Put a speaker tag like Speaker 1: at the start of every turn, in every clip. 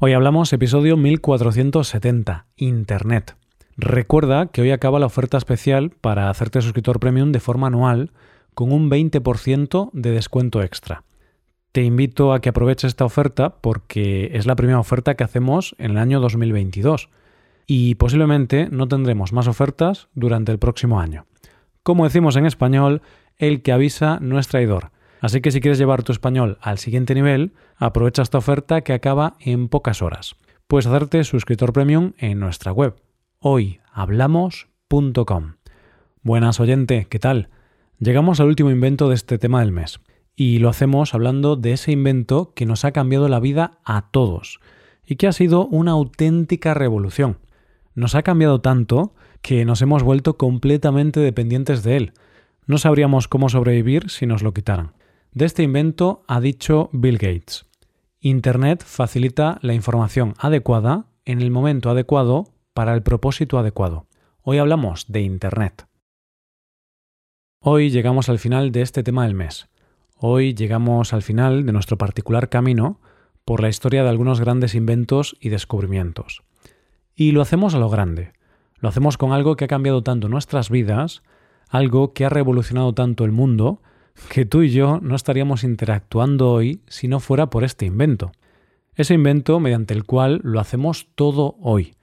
Speaker 1: Hoy hablamos episodio 1470, Internet. Recuerda que hoy acaba la oferta especial para hacerte suscriptor premium de forma anual con un 20% de descuento extra. Te invito a que aproveches esta oferta porque es la primera oferta que hacemos en el año 2022 y posiblemente no tendremos más ofertas durante el próximo año. Como decimos en español, el que avisa no es traidor. Así que si quieres llevar tu español al siguiente nivel, aprovecha esta oferta que acaba en pocas horas. Puedes hacerte suscriptor premium en nuestra web hoyhablamos.com. Buenas oyente, ¿qué tal? Llegamos al último invento de este tema del mes y lo hacemos hablando de ese invento que nos ha cambiado la vida a todos y que ha sido una auténtica revolución. Nos ha cambiado tanto que nos hemos vuelto completamente dependientes de él. No sabríamos cómo sobrevivir si nos lo quitaran. De este invento ha dicho Bill Gates. Internet facilita la información adecuada en el momento adecuado para el propósito adecuado. Hoy hablamos de Internet. Hoy llegamos al final de este tema del mes. Hoy llegamos al final de nuestro particular camino por la historia de algunos grandes inventos y descubrimientos. Y lo hacemos a lo grande. Lo hacemos con algo que ha cambiado tanto nuestras vidas, algo que ha revolucionado tanto el mundo, que tú y yo no estaríamos interactuando hoy si no fuera por este invento. Ese invento mediante el cual lo hacemos todo hoy.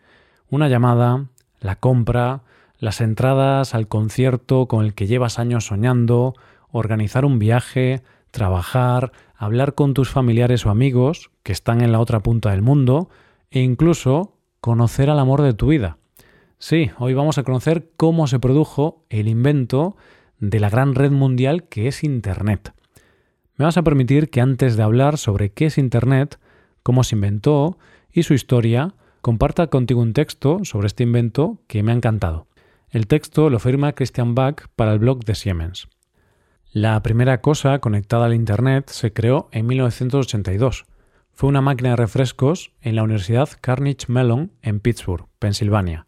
Speaker 1: Una llamada, la compra, las entradas al concierto con el que llevas años soñando, organizar un viaje, trabajar, hablar con tus familiares o amigos que están en la otra punta del mundo e incluso conocer al amor de tu vida. Sí, hoy vamos a conocer cómo se produjo el invento de la gran red mundial que es Internet. Me vas a permitir que antes de hablar sobre qué es Internet, cómo se inventó y su historia, comparta contigo un texto sobre este invento que me ha encantado. El texto lo firma Christian Bach para el blog de Siemens. La primera cosa conectada al Internet se creó en 1982. Fue una máquina de refrescos en la Universidad Carnegie Mellon en Pittsburgh, Pensilvania,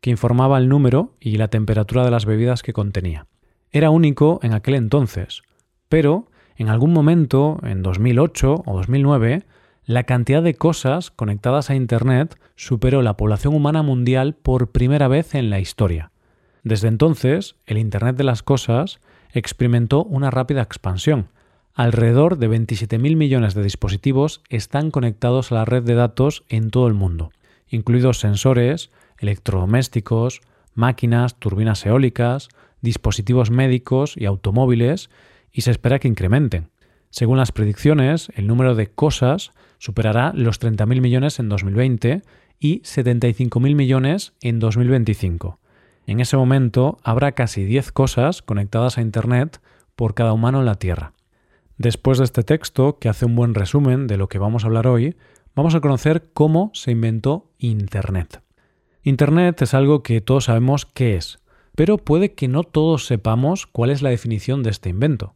Speaker 1: que informaba el número y la temperatura de las bebidas que contenía era único en aquel entonces, pero en algún momento, en 2008 o 2009, la cantidad de cosas conectadas a Internet superó la población humana mundial por primera vez en la historia. Desde entonces, el Internet de las Cosas experimentó una rápida expansión. Alrededor de 27.000 millones de dispositivos están conectados a la red de datos en todo el mundo, incluidos sensores, electrodomésticos, máquinas, turbinas eólicas, dispositivos médicos y automóviles y se espera que incrementen. Según las predicciones, el número de cosas superará los 30.000 millones en 2020 y 75.000 millones en 2025. En ese momento habrá casi 10 cosas conectadas a Internet por cada humano en la Tierra. Después de este texto, que hace un buen resumen de lo que vamos a hablar hoy, vamos a conocer cómo se inventó Internet. Internet es algo que todos sabemos qué es, pero puede que no todos sepamos cuál es la definición de este invento.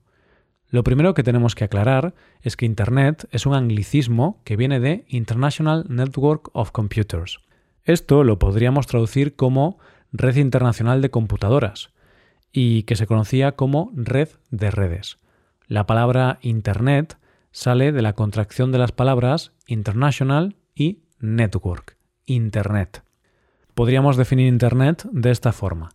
Speaker 1: Lo primero que tenemos que aclarar es que Internet es un anglicismo que viene de International Network of Computers. Esto lo podríamos traducir como Red Internacional de Computadoras y que se conocía como Red de Redes. La palabra Internet sale de la contracción de las palabras International y Network, Internet. Podríamos definir Internet de esta forma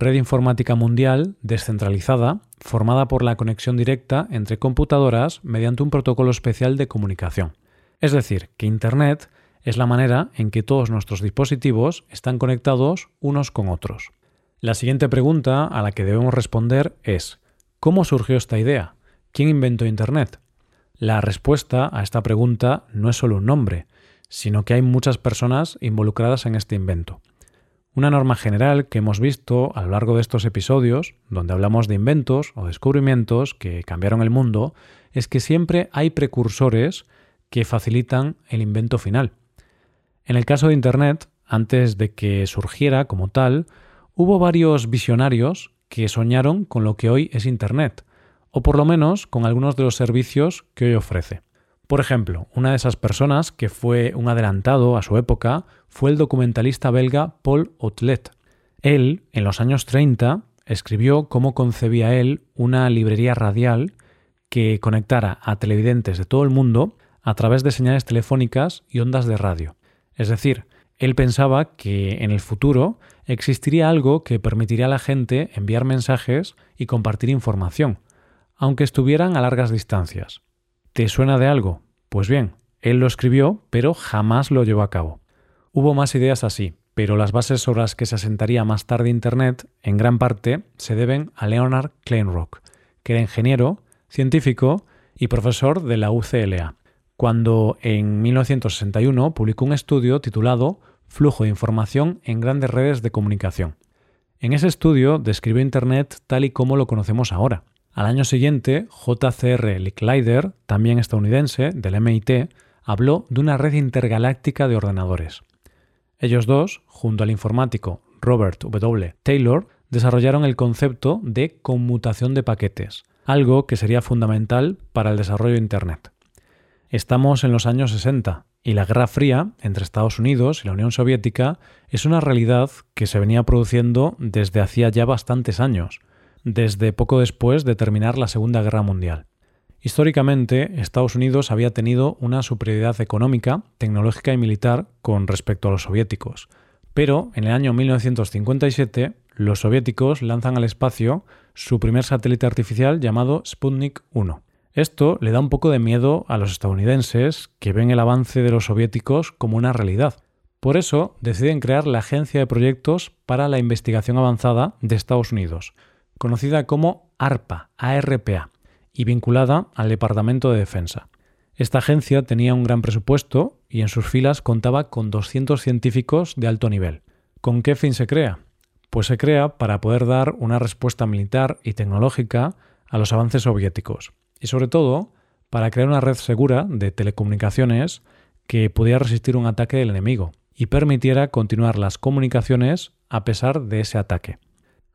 Speaker 1: red informática mundial descentralizada formada por la conexión directa entre computadoras mediante un protocolo especial de comunicación. Es decir, que Internet es la manera en que todos nuestros dispositivos están conectados unos con otros. La siguiente pregunta a la que debemos responder es ¿cómo surgió esta idea? ¿Quién inventó Internet? La respuesta a esta pregunta no es solo un nombre, sino que hay muchas personas involucradas en este invento. Una norma general que hemos visto a lo largo de estos episodios, donde hablamos de inventos o descubrimientos que cambiaron el mundo, es que siempre hay precursores que facilitan el invento final. En el caso de Internet, antes de que surgiera como tal, hubo varios visionarios que soñaron con lo que hoy es Internet, o por lo menos con algunos de los servicios que hoy ofrece. Por ejemplo, una de esas personas que fue un adelantado a su época fue el documentalista belga Paul Otlet. Él, en los años 30, escribió cómo concebía él una librería radial que conectara a televidentes de todo el mundo a través de señales telefónicas y ondas de radio. Es decir, él pensaba que en el futuro existiría algo que permitiría a la gente enviar mensajes y compartir información, aunque estuvieran a largas distancias. ¿Te suena de algo? Pues bien, él lo escribió, pero jamás lo llevó a cabo. Hubo más ideas así, pero las bases sobre las que se asentaría más tarde Internet, en gran parte, se deben a Leonard Kleinrock, que era ingeniero, científico y profesor de la UCLA, cuando en 1961 publicó un estudio titulado Flujo de información en grandes redes de comunicación. En ese estudio describió Internet tal y como lo conocemos ahora. Al año siguiente, J.C.R. Licklider, también estadounidense, del MIT, habló de una red intergaláctica de ordenadores. Ellos dos, junto al informático Robert W. Taylor, desarrollaron el concepto de conmutación de paquetes, algo que sería fundamental para el desarrollo de Internet. Estamos en los años 60 y la Guerra Fría entre Estados Unidos y la Unión Soviética es una realidad que se venía produciendo desde hacía ya bastantes años, desde poco después de terminar la Segunda Guerra Mundial. Históricamente, Estados Unidos había tenido una superioridad económica, tecnológica y militar con respecto a los soviéticos. Pero en el año 1957, los soviéticos lanzan al espacio su primer satélite artificial llamado Sputnik 1. Esto le da un poco de miedo a los estadounidenses que ven el avance de los soviéticos como una realidad. Por eso deciden crear la Agencia de Proyectos para la Investigación Avanzada de Estados Unidos, conocida como ARPA, ARPA, y vinculada al Departamento de Defensa. Esta agencia tenía un gran presupuesto y en sus filas contaba con 200 científicos de alto nivel. ¿Con qué fin se crea? Pues se crea para poder dar una respuesta militar y tecnológica a los avances soviéticos y sobre todo para crear una red segura de telecomunicaciones que pudiera resistir un ataque del enemigo y permitiera continuar las comunicaciones a pesar de ese ataque.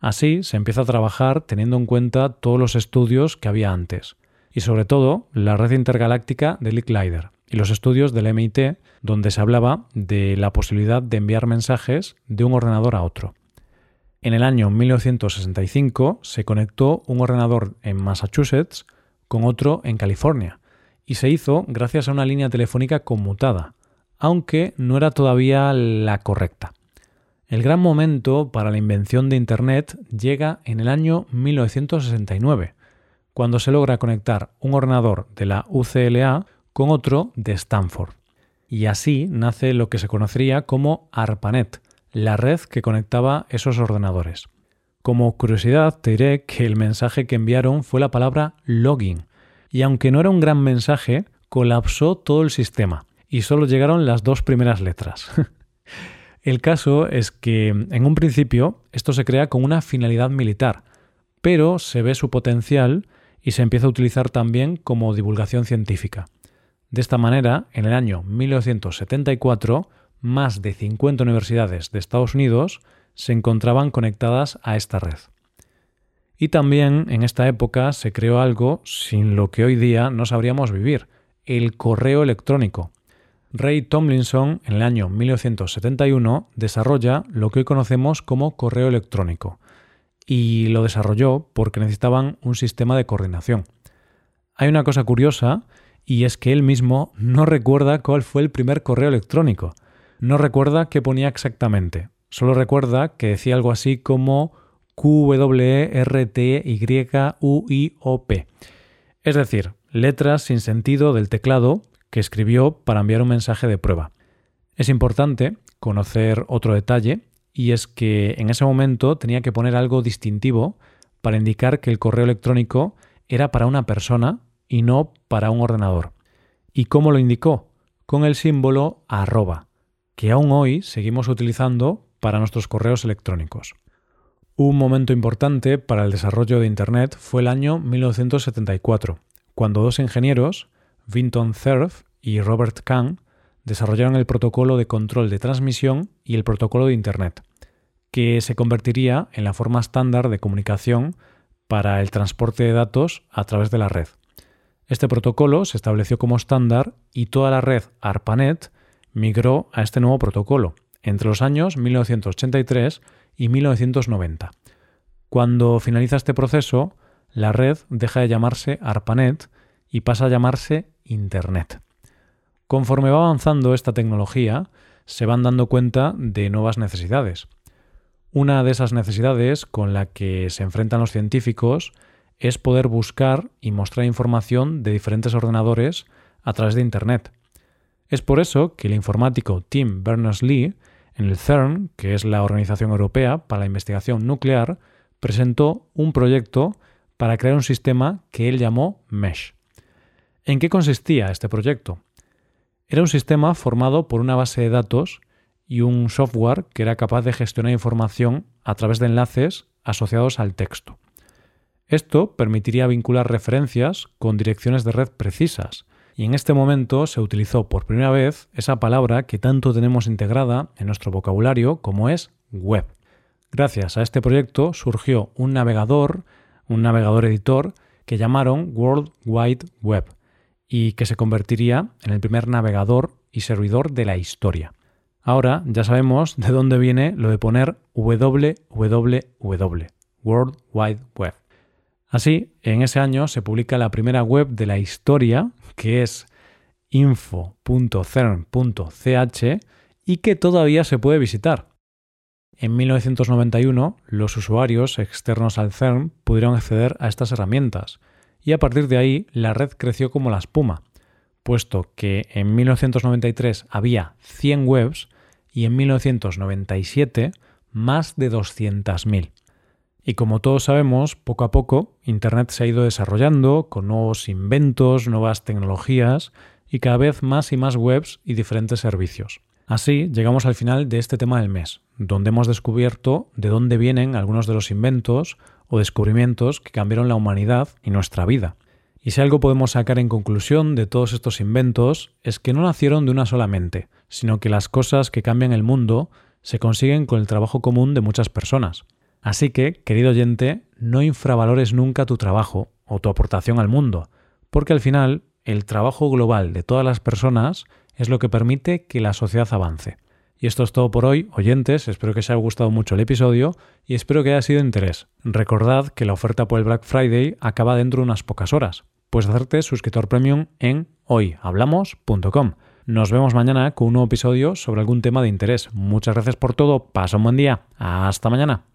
Speaker 1: Así se empieza a trabajar teniendo en cuenta todos los estudios que había antes, y sobre todo la red intergaláctica de Licklider y los estudios del MIT, donde se hablaba de la posibilidad de enviar mensajes de un ordenador a otro. En el año 1965 se conectó un ordenador en Massachusetts con otro en California, y se hizo gracias a una línea telefónica conmutada, aunque no era todavía la correcta. El gran momento para la invención de Internet llega en el año 1969, cuando se logra conectar un ordenador de la UCLA con otro de Stanford. Y así nace lo que se conocería como ARPANET, la red que conectaba esos ordenadores. Como curiosidad te diré que el mensaje que enviaron fue la palabra login, y aunque no era un gran mensaje, colapsó todo el sistema, y solo llegaron las dos primeras letras. El caso es que en un principio esto se crea con una finalidad militar, pero se ve su potencial y se empieza a utilizar también como divulgación científica. De esta manera, en el año 1974, más de 50 universidades de Estados Unidos se encontraban conectadas a esta red. Y también en esta época se creó algo sin lo que hoy día no sabríamos vivir, el correo electrónico. Ray Tomlinson, en el año 1971, desarrolla lo que hoy conocemos como correo electrónico, y lo desarrolló porque necesitaban un sistema de coordinación. Hay una cosa curiosa, y es que él mismo no recuerda cuál fue el primer correo electrónico. No recuerda qué ponía exactamente. Solo recuerda que decía algo así como Q-W-R-T-Y-U-I-O-P. Es decir, letras sin sentido del teclado que escribió para enviar un mensaje de prueba. Es importante conocer otro detalle y es que en ese momento tenía que poner algo distintivo para indicar que el correo electrónico era para una persona y no para un ordenador. ¿Y cómo lo indicó? Con el símbolo arroba, que aún hoy seguimos utilizando para nuestros correos electrónicos. Un momento importante para el desarrollo de Internet fue el año 1974, cuando dos ingenieros, Vinton Cerf y Robert Kahn desarrollaron el protocolo de control de transmisión y el protocolo de Internet, que se convertiría en la forma estándar de comunicación para el transporte de datos a través de la red. Este protocolo se estableció como estándar y toda la red ARPANET migró a este nuevo protocolo entre los años 1983 y 1990. Cuando finaliza este proceso, la red deja de llamarse ARPANET y pasa a llamarse Internet. Conforme va avanzando esta tecnología, se van dando cuenta de nuevas necesidades. Una de esas necesidades con la que se enfrentan los científicos es poder buscar y mostrar información de diferentes ordenadores a través de Internet. Es por eso que el informático Tim Berners-Lee, en el CERN, que es la Organización Europea para la Investigación Nuclear, presentó un proyecto para crear un sistema que él llamó MESH. ¿En qué consistía este proyecto? Era un sistema formado por una base de datos y un software que era capaz de gestionar información a través de enlaces asociados al texto. Esto permitiría vincular referencias con direcciones de red precisas, y en este momento se utilizó por primera vez esa palabra que tanto tenemos integrada en nuestro vocabulario como es web. Gracias a este proyecto surgió un navegador, un navegador editor que llamaron World Wide Web y que se convertiría en el primer navegador y servidor de la historia. Ahora ya sabemos de dónde viene lo de poner www, World Wide Web. Así, en ese año se publica la primera web de la historia, que es info.cern.ch y que todavía se puede visitar. En 1991, los usuarios externos al CERN pudieron acceder a estas herramientas, y a partir de ahí la red creció como la espuma, puesto que en 1993 había 100 webs y en 1997 más de 200.000. Y como todos sabemos, poco a poco Internet se ha ido desarrollando con nuevos inventos, nuevas tecnologías y cada vez más y más webs y diferentes servicios. Así llegamos al final de este tema del mes, donde hemos descubierto de dónde vienen algunos de los inventos o descubrimientos que cambiaron la humanidad y nuestra vida. Y si algo podemos sacar en conclusión de todos estos inventos es que no nacieron de una sola mente, sino que las cosas que cambian el mundo se consiguen con el trabajo común de muchas personas. Así que, querido oyente, no infravalores nunca tu trabajo o tu aportación al mundo, porque al final el trabajo global de todas las personas es lo que permite que la sociedad avance. Y esto es todo por hoy, oyentes, espero que os haya gustado mucho el episodio y espero que haya sido de interés. Recordad que la oferta por el Black Friday acaba dentro de unas pocas horas. Puedes hacerte suscriptor premium en hoyhablamos.com. Nos vemos mañana con un nuevo episodio sobre algún tema de interés. Muchas gracias por todo, pasa un buen día, hasta mañana.